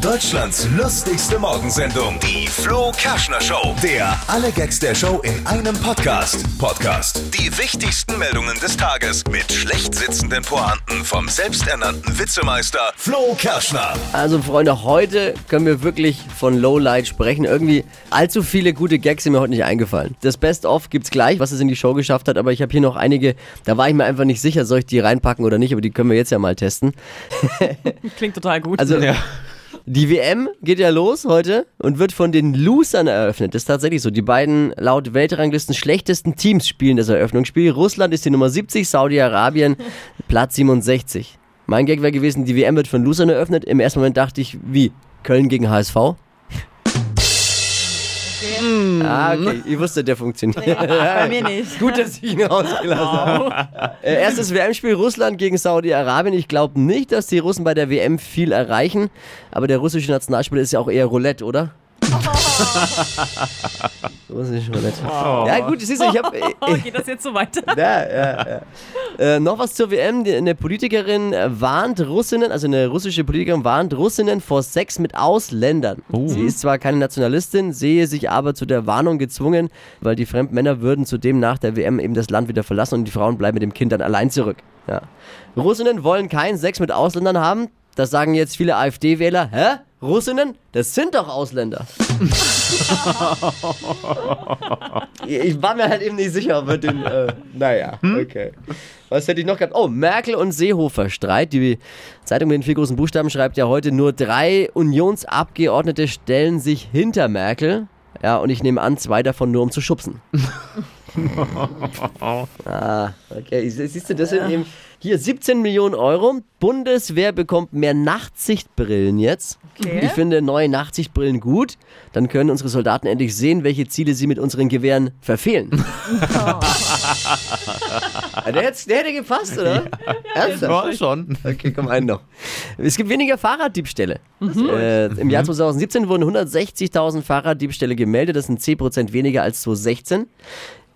Deutschlands lustigste Morgensendung, die Flo Kerschner Show. Der alle Gags der Show in einem Podcast. Podcast. Die wichtigsten Meldungen des Tages mit schlecht sitzenden Pointen vom selbsternannten Witzemeister Flo Kerschner. Also Freunde, heute können wir wirklich von Lowlight sprechen. Irgendwie allzu viele gute Gags sind mir heute nicht eingefallen. Das Best-of gibt's gleich, was es in die Show geschafft hat, aber ich habe hier noch einige, da war ich mir einfach nicht sicher, soll ich die reinpacken oder nicht, aber die können wir jetzt ja mal testen. Klingt total gut. Also die WM geht ja los heute und wird von den Losern eröffnet. Das ist tatsächlich so. Die beiden laut Weltranglisten schlechtesten Teams spielen das Eröffnungsspiel. Russland ist die Nummer 70, Saudi-Arabien Platz 67. Mein Gag wäre gewesen, die WM wird von Losern eröffnet. Im ersten Moment dachte ich, wie? Köln gegen HSV? Ah, okay. Ich wusste, der funktioniert. bei mir nicht. Gut, dass ich ihn rausgelassen habe. Äh, erstes WM-Spiel Russland gegen Saudi-Arabien. Ich glaube nicht, dass die Russen bei der WM viel erreichen. Aber der russische Nationalspieler ist ja auch eher Roulette, oder? Russisch Roulette. Ja gut, siehst du, ich habe... Oh, geht das jetzt so weiter? Ja, ja, ja. Äh, noch was zur WM. Eine Politikerin äh, warnt Russinnen, also eine russische Politikerin warnt Russinnen vor Sex mit Ausländern. Sie ist zwar keine Nationalistin, sehe sich aber zu der Warnung gezwungen, weil die Fremdmänner würden zudem nach der WM eben das Land wieder verlassen und die Frauen bleiben mit dem Kind dann allein zurück. Ja. Russinnen wollen keinen Sex mit Ausländern haben. Das sagen jetzt viele AfD-Wähler. Hä? Russinnen? Das sind doch Ausländer. Ich war mir halt eben nicht sicher, ob wir den. Äh, naja, okay. Was hätte ich noch gehabt? Oh, Merkel und Seehofer Streit. Die Zeitung mit den vier großen Buchstaben schreibt ja heute, nur drei Unionsabgeordnete stellen sich hinter Merkel. Ja, und ich nehme an, zwei davon nur um zu schubsen. ah, okay. Siehst du, das sind eben hier 17 Millionen Euro. Bundeswehr bekommt mehr Nachtsichtbrillen jetzt. Okay. Ich finde neue Nachtsichtbrillen gut. Dann können unsere Soldaten endlich sehen, welche Ziele sie mit unseren Gewehren verfehlen. Ah, der, hätte, der hätte gepasst, oder? Ernsthaft? War schon. Okay, komm, einen noch. Es gibt weniger Fahrraddiebstähle. Äh, Im Jahr 2017 wurden 160.000 Fahrraddiebstähle gemeldet. Das sind 10% weniger als 2016.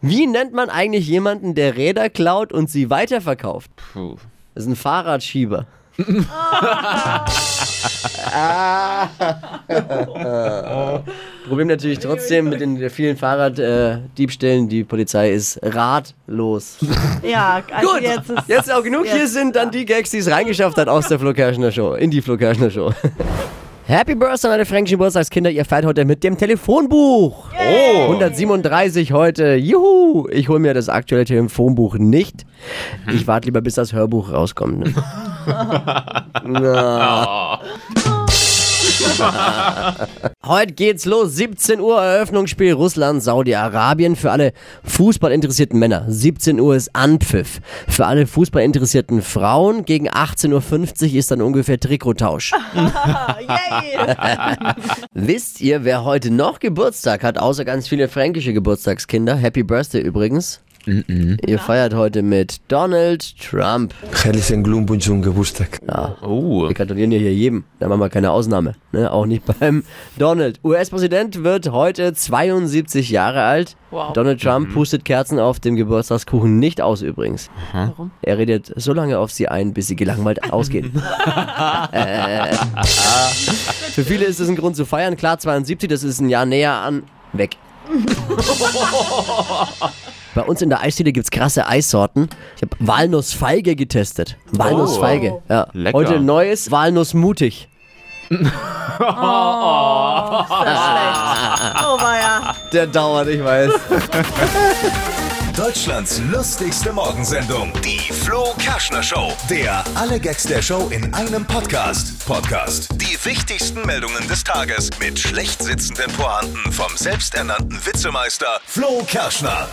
Wie nennt man eigentlich jemanden, der Räder klaut und sie weiterverkauft? Puh. Das ist ein Fahrradschieber. Ah. Problem natürlich trotzdem mit den vielen Fahrraddiebstählen. Die Polizei ist ratlos. Ja, also Gut, jetzt ist. jetzt auch genug. Hier sind dann die Gags, die es reingeschafft hat aus der Flo Kerschner Show, in die Flo Kerschner Show. Happy Birthday an alle fränkischen Geburtstagskinder. Ihr feiert heute mit dem Telefonbuch. Oh. 137 heute. Juhu. Ich hole mir das aktuelle Telefonbuch nicht. Ich warte lieber, bis das Hörbuch rauskommt. Ne? Na. Heute geht's los. 17 Uhr Eröffnungsspiel Russland, Saudi-Arabien. Für alle fußballinteressierten Männer. 17 Uhr ist Anpfiff. Für alle fußballinteressierten Frauen gegen 18.50 Uhr ist dann ungefähr Trikottausch. Wisst ihr, wer heute noch Geburtstag hat, außer ganz viele fränkische Geburtstagskinder? Happy Birthday übrigens. Ihr feiert heute mit Donald Trump. Herzlichen Glückwunsch zum Geburtstag. Oh. Wir gratulieren ja hier jedem. Da machen wir keine Ausnahme. Ne? Auch nicht beim Donald. US-Präsident wird heute 72 Jahre alt. Wow. Donald Trump pustet Kerzen auf dem Geburtstagskuchen nicht aus übrigens. Warum? Er redet so lange auf sie ein, bis sie gelangweilt ausgehen. Äh. Für viele ist es ein Grund zu feiern. Klar, 72, das ist ein Jahr näher an. Weg. Bei uns in der Eisdiele gibt es krasse Eissorten. Ich habe Walnussfeige getestet. Walnussfeige. Ja. Lecker. Heute neues Walnussmutig. Oh, weia. Der dauert, ich weiß. Deutschlands lustigste Morgensendung, die Flo Kerschner Show. Der alle Gags der Show in einem Podcast. Podcast. Die wichtigsten Meldungen des Tages mit schlecht sitzenden Pointen vom selbsternannten Witzemeister Flo Kerschner.